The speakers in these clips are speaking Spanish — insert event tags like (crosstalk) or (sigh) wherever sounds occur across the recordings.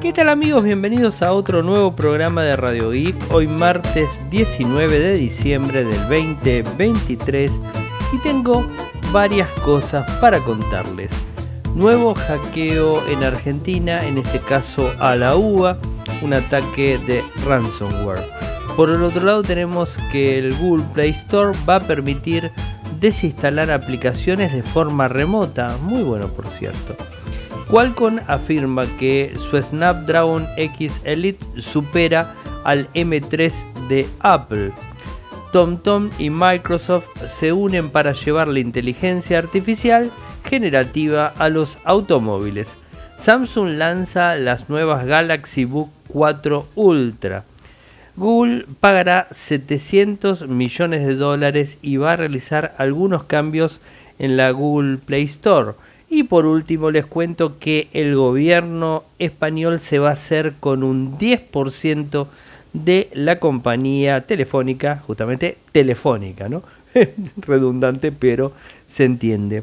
¿Qué tal amigos? Bienvenidos a otro nuevo programa de Radio Geek. Hoy martes 19 de diciembre del 2023 y tengo varias cosas para contarles. Nuevo hackeo en Argentina, en este caso a la UBA, un ataque de ransomware. Por el otro lado tenemos que el Google Play Store va a permitir desinstalar aplicaciones de forma remota, muy bueno por cierto. Qualcomm afirma que su Snapdragon X Elite supera al M3 de Apple. TomTom y Microsoft se unen para llevar la inteligencia artificial generativa a los automóviles. Samsung lanza las nuevas Galaxy Book 4 Ultra. Google pagará 700 millones de dólares y va a realizar algunos cambios en la Google Play Store. Y por último les cuento que el gobierno español se va a hacer con un 10% de la compañía telefónica, justamente telefónica, ¿no? (laughs) Redundante, pero se entiende.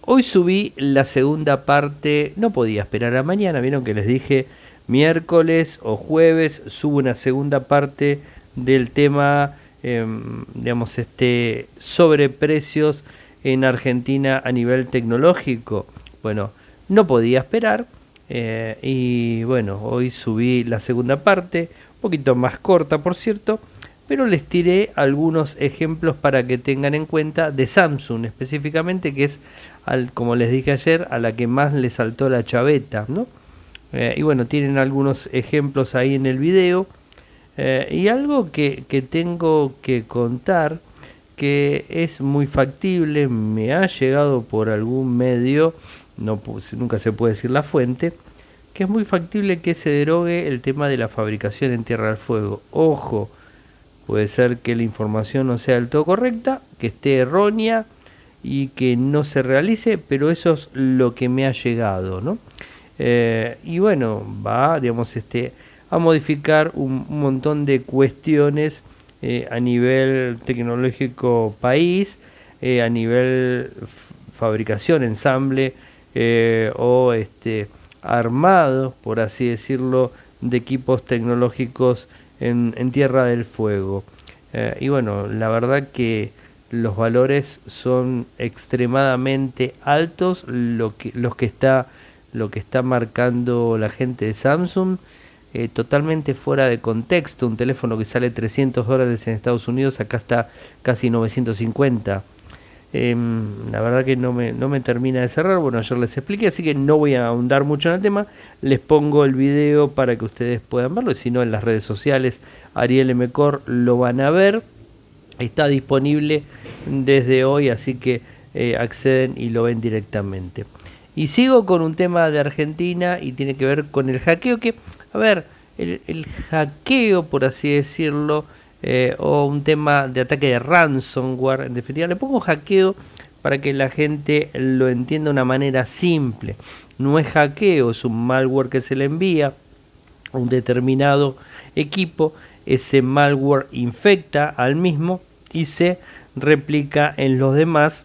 Hoy subí la segunda parte, no podía esperar a mañana, vieron que les dije miércoles o jueves subo una segunda parte del tema, em, digamos, este, sobre precios en Argentina a nivel tecnológico. Bueno, no podía esperar eh, y bueno, hoy subí la segunda parte, un poquito más corta por cierto, pero les tiré algunos ejemplos para que tengan en cuenta de Samsung específicamente, que es, al, como les dije ayer, a la que más le saltó la chaveta, ¿no? Eh, y bueno, tienen algunos ejemplos ahí en el video. Eh, y algo que, que tengo que contar que es muy factible, me ha llegado por algún medio, no, nunca se puede decir la fuente, que es muy factible que se derogue el tema de la fabricación en Tierra del Fuego. Ojo, puede ser que la información no sea del todo correcta, que esté errónea y que no se realice, pero eso es lo que me ha llegado, ¿no? Eh, y bueno, va, digamos, este, a modificar un montón de cuestiones eh, a nivel tecnológico país, eh, a nivel fabricación, ensamble eh, o este, armado, por así decirlo, de equipos tecnológicos en, Tierra del Fuego. y bueno, la verdad que los valores son extremadamente altos, lo que, los que está, lo que está marcando la gente de Samsung eh, totalmente fuera de contexto. Un teléfono que sale 300 dólares en Estados Unidos, acá está casi 950. Em, la verdad que no me, no me termina de cerrar. Bueno, ayer les expliqué, así que no voy a ahondar mucho en el tema. Les pongo el video para que ustedes puedan verlo. Y si no, en las redes sociales, Ariel Mecor lo van a ver. Está disponible desde hoy, así que eh, acceden y lo ven directamente. Y sigo con un tema de Argentina y tiene que ver con el hackeo que a ver, el, hackeo, por así decirlo, eh, o un tema de ataque de ransomware, en definitiva, le pongo hackeo para que la gente lo entienda de una manera simple. No es hackeo, es un malware que se le envía a un determinado equipo, ese malware infecta al mismo y se replica en los demás.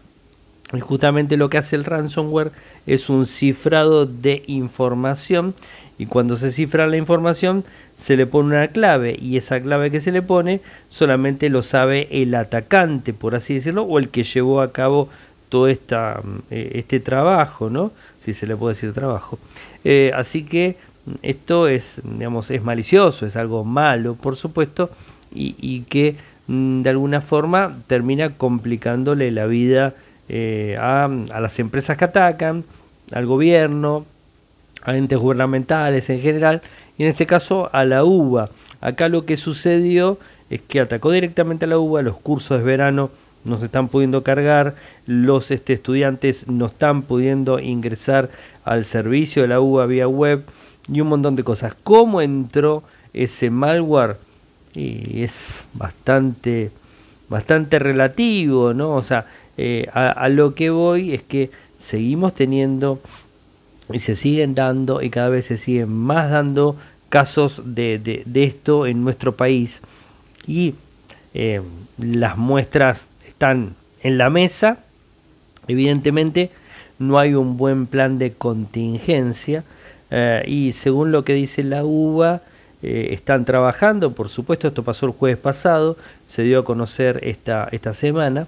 Y justamente lo que hace el ransomware es un cifrado de información y cuando se cifra la información se le pone una clave y esa clave que se le pone solamente lo sabe el atacante, por así decirlo, o el que llevó a cabo todo esta, mm, eh, este trabajo, ¿no? Si se le puede decir trabajo. Eh, así que mm, esto es, digamos, es malicioso, es algo malo, por supuesto, y, que mm, de alguna forma termina complicándole la vida eh, a, a las empresas que atacan, al gobierno, a entes gubernamentales en general, y en este caso a la UBA. Acá lo que sucedió es que atacó directamente a la UBA, los cursos de verano no se están pudiendo cargar, los este, estudiantes no están pudiendo ingresar al servicio de la UBA vía web y un montón de cosas. ¿Cómo entró ese malware? Y es bastante, bastante relativo, ¿no? O sea, eh, a lo que voy es que seguimos teniendo y se siguen dando y cada vez se siguen más dando casos de, esto en nuestro país. Y eh, las muestras están en la mesa. Evidentemente no hay un buen plan de contingencia Eh, y según lo que dice la UBA, eh, están trabajando, por supuesto, esto pasó el jueves pasado, se dio a conocer esta, esta semana,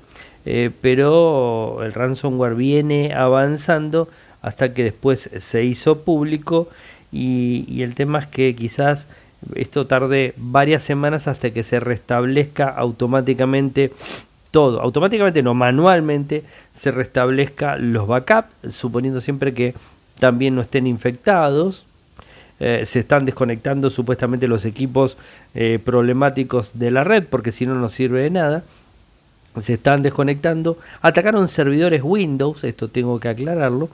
pero el ransomware viene avanzando hasta que después se hizo público y, el tema es que quizás esto tarde varias semanas hasta que se restablezca automáticamente todo, automáticamente no, manualmente se restablezca los backups, suponiendo siempre que también no estén infectados. Eh, se están desconectando supuestamente los equipos eh, problemáticos de la red porque si no no sirve de nada se están desconectando. Atacaron servidores Windows esto tengo que aclararlo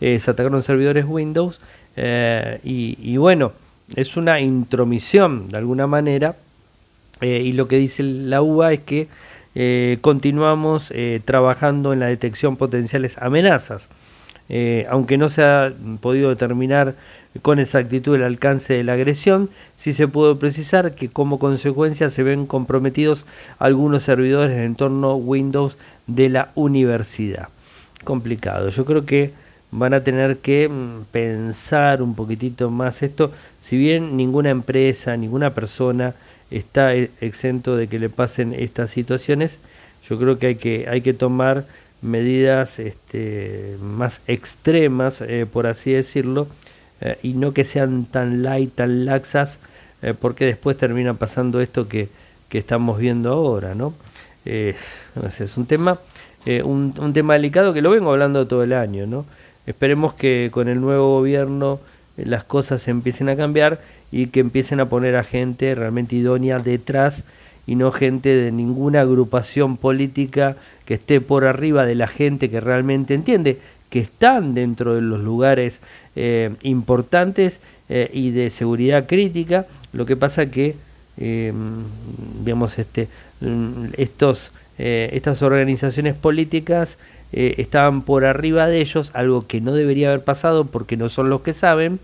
eh, se atacaron servidores Windows y, y, bueno es una intromisión de alguna manera y lo que dice la UA es que continuamos trabajando en la detección potenciales amenazas eh, aunque no se ha podido determinar con exactitud el alcance de la agresión, sí se puede precisar que como consecuencia se ven comprometidos algunos servidores en entorno Windows de la universidad. Complicado, yo creo que van a tener que mm, pensar un poquitito más esto, si bien ninguna empresa, ninguna persona está e-, exento de que le pasen estas situaciones, yo creo que hay que, hay que tomar medidas este, más extremas, eh, por así decirlo, eh, y no que sean tan light, tan laxas, eh, porque después termina pasando esto que, que estamos viendo ahora, ¿no? es un tema, un, un, tema delicado que lo vengo hablando todo el año, ¿no? Esperemos que con el nuevo gobierno las cosas empiecen a cambiar y que empiecen a poner a gente realmente idónea detrás y no gente de ninguna agrupación política que esté por arriba de la gente que realmente entiende, que están dentro de los lugares eh, importantes eh, y de seguridad crítica. Lo que pasa que, eh, digamos, este, mm, estos, estas organizaciones políticas estaban por arriba de ellos, algo que no debería haber pasado porque no son los que saben,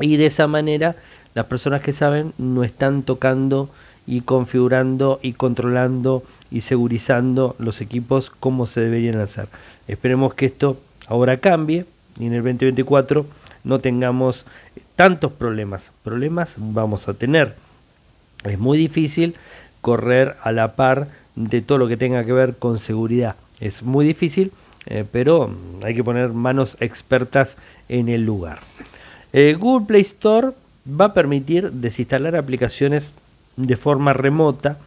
y de esa manera las personas que saben no están tocando y configurando y controlando y segurizando los equipos como se deberían hacer. Esperemos que esto ahora cambie y en el 2024 no tengamos tantos problemas. Problemas vamos a tener. Es muy difícil correr a la par de todo lo que tenga que ver con seguridad. Es muy difícil, eh, pero hay que poner manos expertas en el lugar. Eh, Google Play Store va a permitir desinstalar aplicaciones de forma remota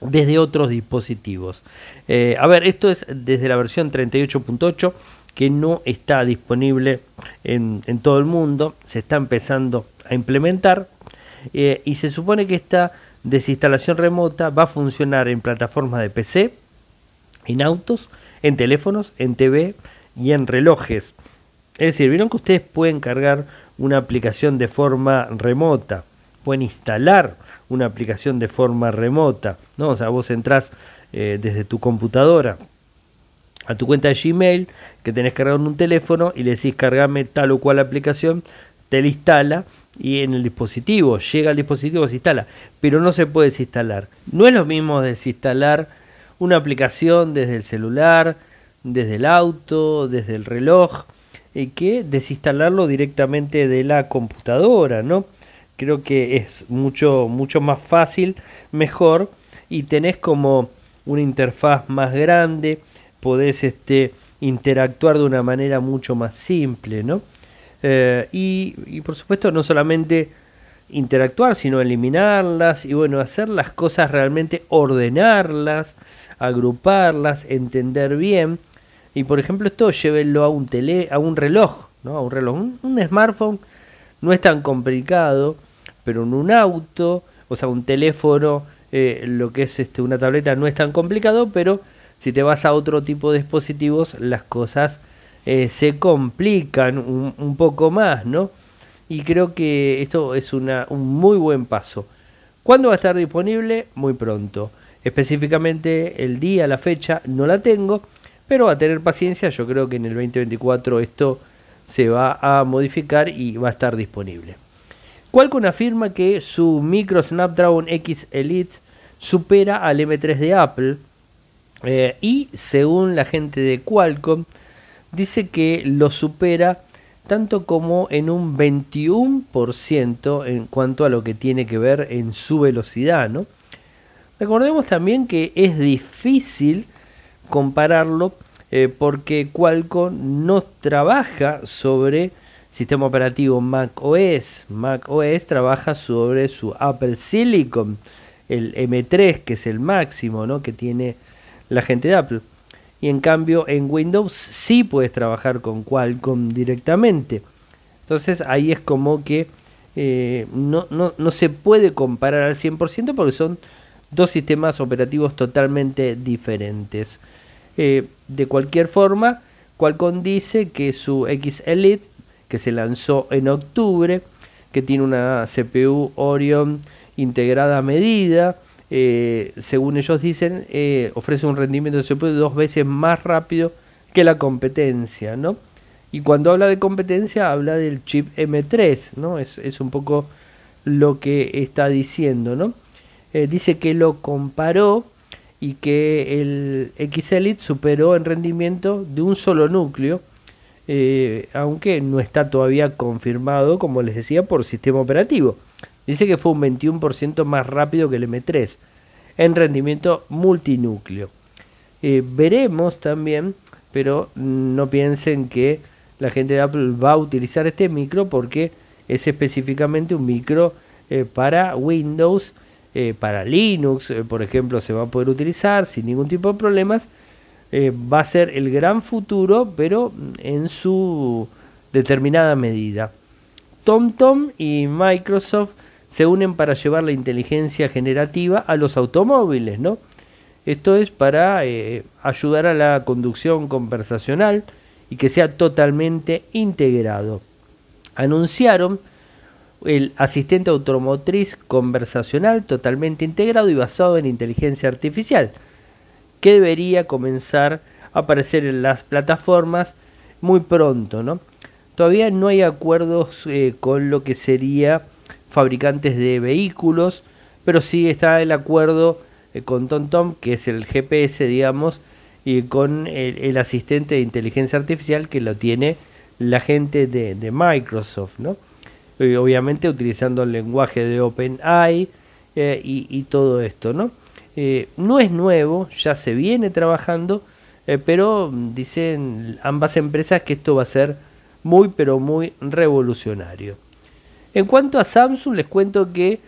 desde otros dispositivos. Eh, a ver, esto es desde la versión 38.8 que no está disponible en, todo el mundo, se está empezando a implementar eh, y se supone que esta desinstalación remota va a funcionar en plataformas de PC, en autos, en teléfonos, en TV y en relojes. Es decir, vieron que ustedes pueden cargar una aplicación de forma remota, pueden instalar una aplicación de forma remota, ¿no? O sea, vos entrás eh, desde tu computadora a tu cuenta de Gmail que tenés cargado en un teléfono y le decís cargame tal o cual aplicación, te la instala y en el dispositivo, llega al dispositivo, se instala, pero no se puede desinstalar. No es lo mismo desinstalar una aplicación desde el celular, desde el auto, desde el reloj, y que desinstalarlo directamente de la computadora, ¿no? Creo que es mucho, mucho más fácil, mejor y tenés como una interfaz más grande, podés este, interactuar de una manera mucho más simple, ¿no? Eh, y, y, por supuesto no solamente interactuar, sino eliminarlas y bueno, hacer las cosas realmente, ordenarlas, agruparlas, entender bien. Y por ejemplo esto llévenlo a un tele, a un reloj, ¿no? A un reloj, un smartphone no es tan complicado, pero en un auto, o sea, un teléfono, eh, lo que es este, una tableta no es tan complicado, pero si te vas a otro tipo de dispositivos, las cosas eh, se complican un, poco más, ¿no? Y creo que esto es una, un muy buen paso. ¿Cuándo va a estar disponible? Muy pronto. Específicamente el día, la fecha, no la tengo, pero a tener paciencia, yo creo que en el 2024 esto se va a modificar y va a estar disponible. Qualcomm afirma que su micro Snapdragon X Elite supera al M3 de Apple eh, y según la gente de Qualcomm dice que lo supera tanto como en un 21% en cuanto a lo que tiene que ver en su velocidad. ¿no? Recordemos también que es difícil compararlo eh, porque Qualcomm no trabaja sobre sistema operativo Mac OS. Mac OS trabaja sobre su Apple Silicon, el M3, que es el máximo ¿no? que tiene la gente de Apple. Y en cambio en Windows sí puedes trabajar con Qualcomm directamente. Entonces ahí es como que eh, no, no, se puede comparar al 100% porque son dos sistemas operativos totalmente diferentes. Eh, de cualquier forma, Qualcomm dice que su X Elite, que se lanzó en octubre, que tiene una CPU Orion integrada a medida, eh, según ellos dicen, eh, ofrece un rendimiento de CPU dos veces más rápido que la competencia, ¿no? Y cuando habla de competencia, habla del chip M3, ¿no? Es, es un poco lo que está diciendo, ¿no? dice que lo comparó y que el X-Elite superó en rendimiento de un solo núcleo, eh, aunque no está todavía confirmado, como les decía, por sistema operativo. Dice que fue un 21% más rápido que el M3 en rendimiento multinúcleo. Eh, veremos también, pero no piensen que la gente de Apple va a utilizar este micro porque es específicamente un micro eh, para Windows eh, para Linux, eh, por ejemplo, se va a poder utilizar sin ningún tipo de problemas. Eh, va a ser el gran futuro, pero en su determinada medida. TomTom y Microsoft se unen para llevar la inteligencia generativa a los automóviles, ¿no? Esto es para ayudar a la conducción conversacional y que sea totalmente integrado. Anunciaron el asistente automotriz conversacional totalmente integrado y basado en inteligencia artificial, que debería comenzar a aparecer en las plataformas muy pronto, ¿no? Todavía no hay acuerdos eh, con lo que sería fabricantes de vehículos, pero sí está el acuerdo eh, con TomTom, que es el GPS, digamos, y con el, asistente de inteligencia artificial que lo tiene la gente de, de Microsoft, ¿no? Eh, obviamente utilizando el lenguaje de OpenAI eh, y, todo esto, ¿no? Eh, no es nuevo, ya se viene trabajando, pero dicen ambas empresas que esto va a ser muy, pero muy revolucionario. En cuanto a Samsung, les cuento que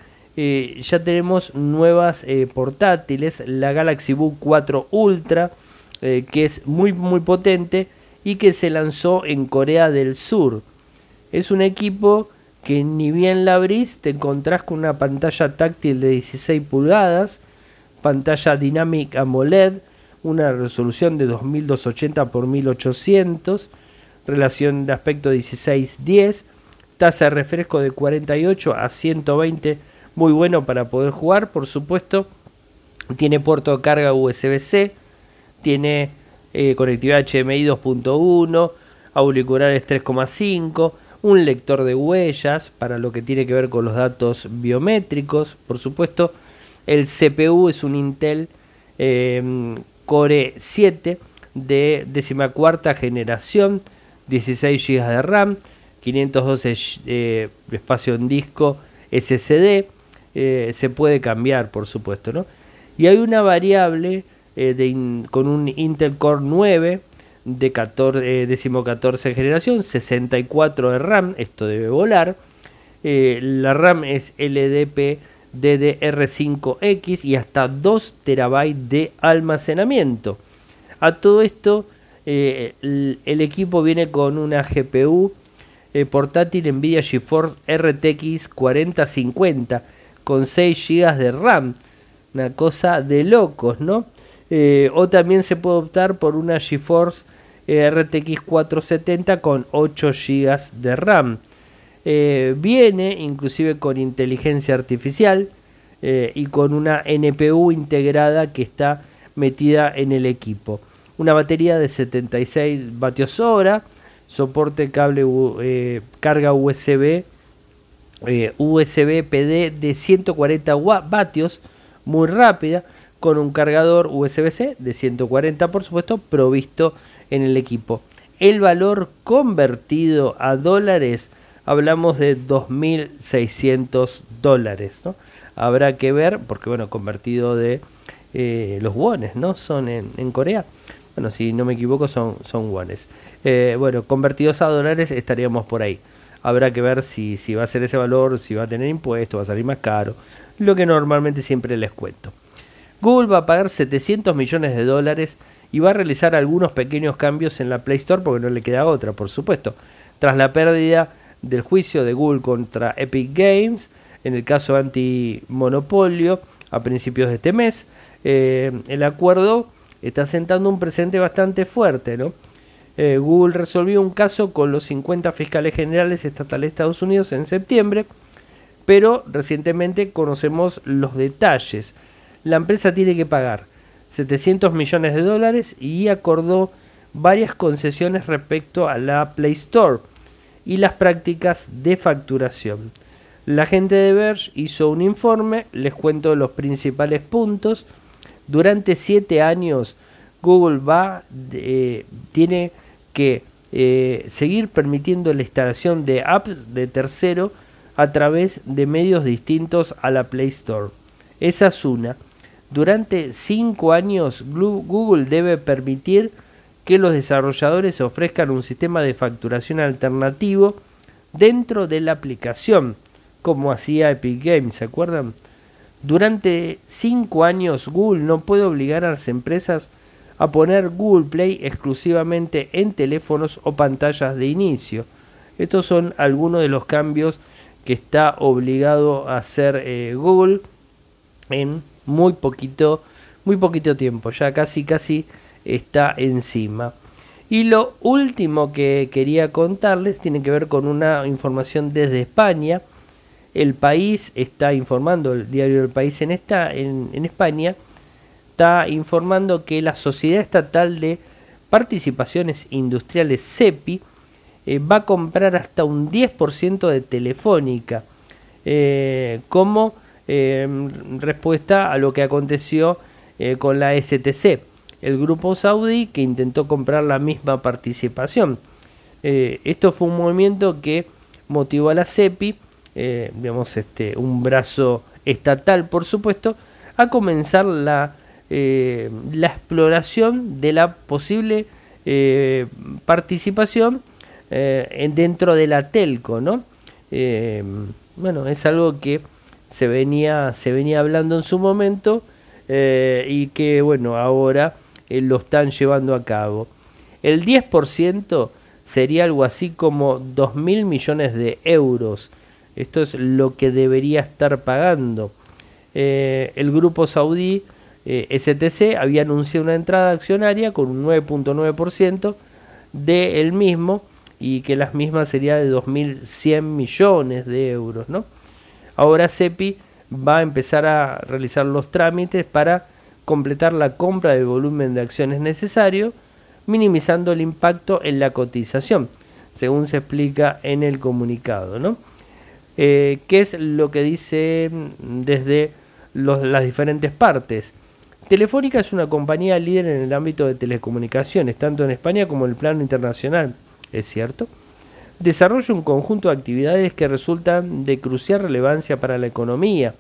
ya tenemos nuevas portátiles, la Galaxy Book 4 Ultra, que es muy, muy potente y que se lanzó en Corea del Sur. Es un equipo que ni bien la abrís te encontrás con una pantalla táctil de 16 pulgadas, pantalla dinámica AMOLED, una resolución de 2280 x 1800, relación de aspecto 16:10, tasa de refresco de 48 a 120, muy bueno para poder jugar, por supuesto. Tiene puerto de carga USB-C, tiene eh, conectividad HDMI 2.1, auriculares 3.5 un lector de huellas para lo que tiene que ver con los datos biométricos, por supuesto. El CPU es un Intel em, Core 7 de decimacuarta generación, 16 GB de RAM, 512 eh, espacio en disco SSD, eh, se puede cambiar por supuesto, ¿no? Y hay una variable eh, de con un Intel Core 9 de 14, eh, décimo 14 generación, 64 de RAM, esto debe volar. Eh, la RAM es LDP DDR5X y hasta 2 TB de almacenamiento. A todo esto, eh, el, equipo viene con una GPU portátil Nvidia GeForce RTX 4050 con 6 GB de RAM. Una cosa de locos, ¿no? o también se puede optar por una GeForce RTX 470 con 8 GB de RAM. Eh, viene inclusive con inteligencia artificial eh, y con una NPU integrada que está metida en el equipo. Una batería de 76 vatios hora, soporte cable eh, carga USB, USB PD de 140 vatios, muy rápida, con un cargador USB-C de 140 por supuesto, provisto en el equipo. El valor convertido a dólares, hablamos de 2.600 dólares. ¿no? Habrá que ver, porque bueno, convertido de eh, los wones, ¿no? Son en, Corea. Bueno, si no me equivoco, son, son wones. Eh, bueno, convertidos a dólares estaríamos por ahí. Habrá que ver si, si va a ser ese valor, si va a tener impuestos, va a salir más caro. Lo que normalmente siempre les cuento. Google va a pagar 700 millones de dólares y va a realizar algunos pequeños cambios en la Play Store porque no le queda otra, por supuesto. Tras la pérdida del juicio de Google contra Epic Games, en el caso antimonopolio, a principios de este mes, eh, el acuerdo está sentando un presente bastante fuerte, ¿no? Eh, Google resolvió un caso con los 50 fiscales generales estatales de Estados Unidos en septiembre, pero recientemente conocemos los detalles. La empresa tiene que pagar 700 millones de dólares y acordó varias concesiones respecto a la Play Store y las prácticas de facturación. La gente de Verge hizo un informe, les cuento los principales puntos. Durante siete años Google va, eh, tiene que eh, seguir permitiendo la instalación de apps de tercero a través de medios distintos a la Play Store. Esa es una. Durante cinco años Google debe permitir que los desarrolladores ofrezcan un sistema de facturación alternativo dentro de la aplicación, como hacía Epic Games, ¿se acuerdan? Durante 5 años Google no puede obligar a las empresas a poner Google Play exclusivamente en teléfonos o pantallas de inicio. Estos son algunos de los cambios que está obligado a hacer eh, Google en muy poquito, muy poquito tiempo, ya casi casi está encima. Y lo último que quería contarles tiene que ver con una información desde España el país está informando, el diario del país en, esta, en, España, está informando que la Sociedad Estatal de Participaciones Industriales CEPI eh, va a comprar hasta un 10% de Telefónica eh, como eh, respuesta a lo que aconteció con la STC, el grupo saudí que intentó comprar la misma participación. esto fue un movimiento que motivó a la CEPI eh, digamos, este, un brazo estatal, por supuesto, a comenzar la, eh, la exploración de la posible eh, participación dentro de la telco, ¿no? bueno, es algo que se venía, se venía hablando en su momento y que, bueno, ahora lo están llevando a cabo. El 10% sería algo así como 2 mil millones de euros esto es lo que debería estar pagando. Eh, el grupo saudí eh, STC había anunciado una entrada accionaria con un 9.9% del mismo y que las mismas sería de 2.100 millones de euros. ¿no? Ahora CEPI va a empezar a realizar los trámites para completar la compra del volumen de acciones necesario, minimizando el impacto en la cotización, según se explica en el comunicado. ¿no? Eh, ¿Qué es lo que dice mm, desde las diferentes partes? Telefónica es una compañía líder en el ámbito de telecomunicaciones, tanto en España como en el plano internacional, ¿es cierto? Desarrolla un conjunto de actividades que resultan de crucial relevancia para la economía,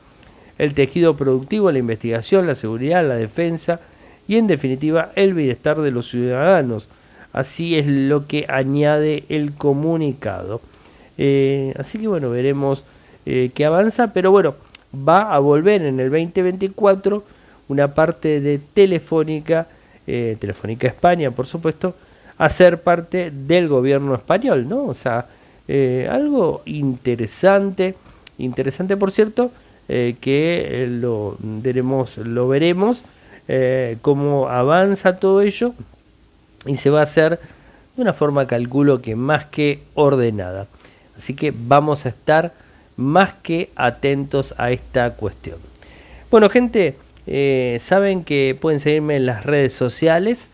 el tejido productivo, la investigación, la seguridad, la defensa y en definitiva el bienestar de los ciudadanos. Así es lo que añade el comunicado. Eh, así que bueno, veremos eh, qué avanza, pero bueno, va a volver en el 2024 una parte de Telefónica, eh, Telefónica España, por supuesto, a ser parte del gobierno español, ¿no? O sea, algo interesante, interesante por cierto, que lo veremos, lo veremos cómo avanza todo ello y se va a hacer de una forma, calculo que más que ordenada. Así que vamos a estar más que atentos a esta cuestión. Bueno, gente, eh, saben que pueden seguirme en las redes sociales.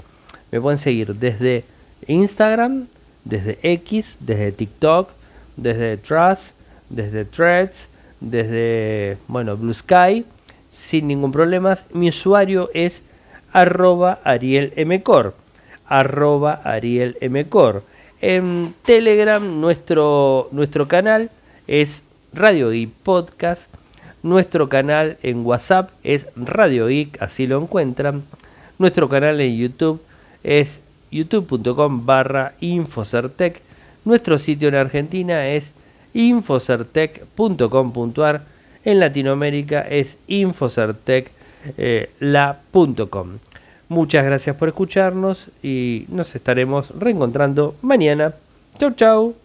Me pueden seguir desde Instagram, desde X, desde TikTok, desde Trust, desde Threads, desde bueno, Blue Sky, sin ningún problema. Mi usuario es arroba arielmcor. arroba Ariel En Telegram nuestro, nuestro canal es Radio Geek Podcast. Nuestro canal en WhatsApp es Radio Geek, así lo encuentran. Nuestro canal en YouTube es youtube.com barra Infocertec. Nuestro sitio en Argentina es infocertec.com.ar. En Latinoamérica es infocertec.com. Eh, Muchas gracias por escucharnos y nos estaremos reencontrando mañana. Chau, chau.